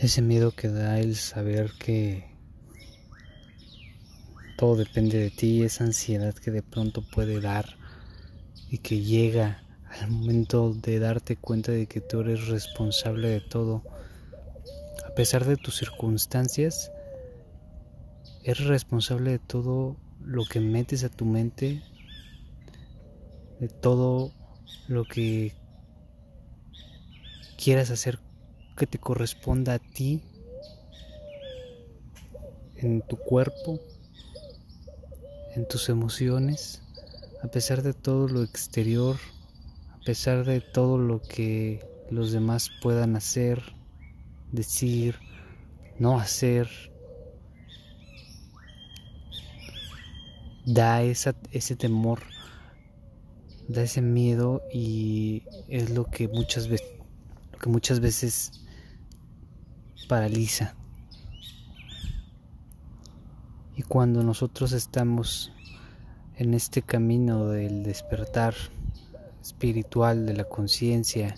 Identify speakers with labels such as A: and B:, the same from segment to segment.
A: Ese miedo que da el saber que todo depende de ti, esa ansiedad que de pronto puede dar y que llega al momento de darte cuenta de que tú eres responsable de todo, a pesar de tus circunstancias, eres responsable de todo lo que metes a tu mente, de todo lo que quieras hacer que te corresponda a ti en tu cuerpo, en tus emociones, a pesar de todo lo exterior, a pesar de todo lo que los demás puedan hacer, decir, no hacer, da ese temor, da ese miedo y es lo que muchas veces, lo que muchas veces paraliza. Y cuando nosotros estamos en este camino del despertar espiritual de la conciencia,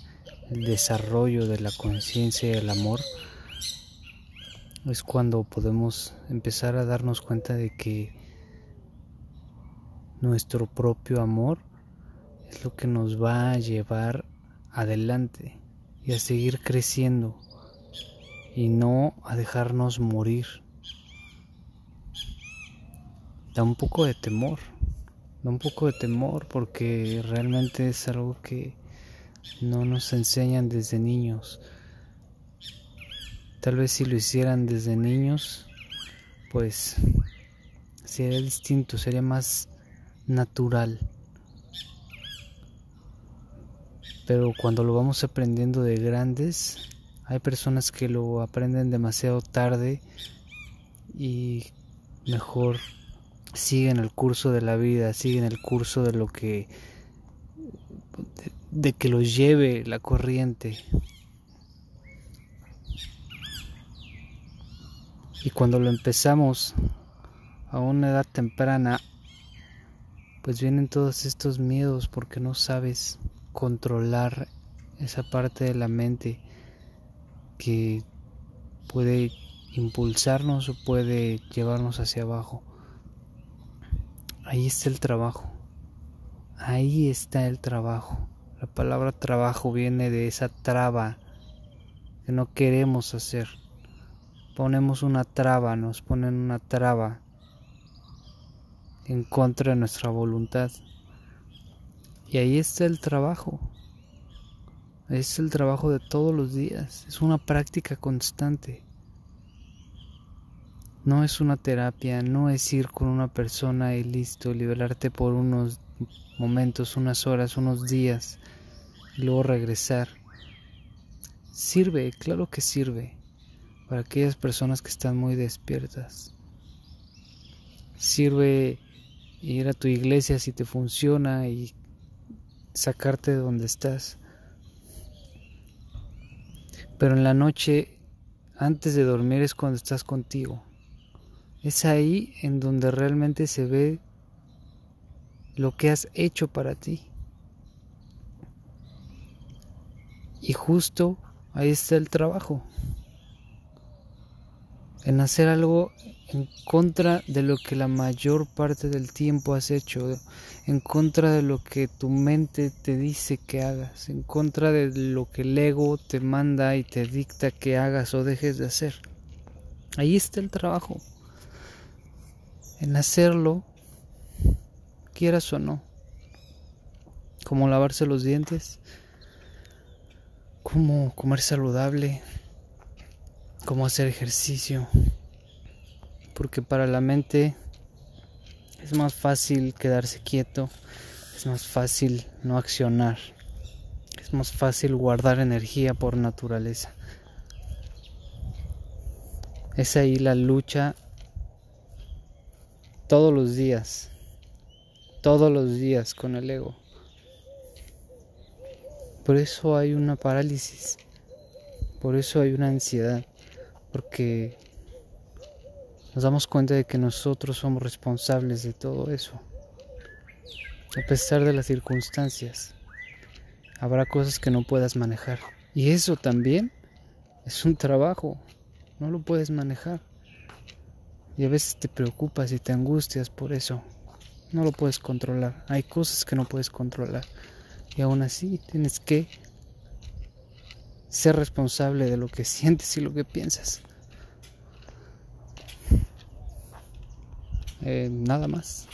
A: el desarrollo de la conciencia y el amor, es cuando podemos empezar a darnos cuenta de que nuestro propio amor es lo que nos va a llevar adelante y a seguir creciendo y no a dejarnos morir. Da un poco de temor, da un poco de temor porque realmente es algo que no nos enseñan desde niños. Tal vez si lo hicieran desde niños, pues sería distinto, sería más natural. Pero cuando lo vamos aprendiendo de grandes, hay personas que lo aprenden demasiado tarde y mejor siguen el curso de la vida, siguen el curso de lo que de, que los lleve la corriente. Y cuando lo empezamos a una edad temprana pues vienen todos estos miedos porque no sabes controlar esa parte de la mente que puede impulsarnos o puede llevarnos hacia abajo. Ahí está el trabajo. Ahí está el trabajo. La palabra trabajo viene de esa traba que no queremos hacer. Ponemos una traba, nos ponen una traba en contra de nuestra voluntad. Y ahí está el trabajo. Es el trabajo de todos los días. Es una práctica constante. No es una terapia, no es ir con una persona y listo, liberarte por unos momentos, unas horas, unos días y luego regresar. Sirve, claro que sirve, para aquellas personas que están muy despiertas. Sirve ir a tu iglesia si te funciona y sacarte de donde estás. Pero en la noche, antes de dormir, es cuando estás contigo. Es ahí en donde realmente se ve lo que has hecho para ti. Y justo ahí está el trabajo. En hacer algo en contra de lo que la mayor parte del tiempo has hecho, en contra de lo que tu mente te dice que hagas, en contra de lo que el ego te manda y te dicta que hagas o dejes de hacer. Ahí está el trabajo, en hacerlo, quieras o no, como lavarse los dientes, como comer saludable, como hacer ejercicio porque para la mente es más fácil quedarse quieto, es más fácil no accionar, es más fácil guardar energía por naturaleza. Es ahí la lucha todos los días, todos los días con el ego. Por eso hay una parálisis, por eso hay una ansiedad, porque nos damos cuenta de que nosotros somos responsables de todo eso. A pesar de las circunstancias, habrá cosas que no puedas manejar. Y eso también Es un trabajo, no lo puedes manejar. Y a veces te preocupas y te angustias por eso. No lo puedes controlar. Hay cosas que no puedes controlar. Y aún así tienes que ser responsable de lo que sientes y lo que piensas. Eh, nada más.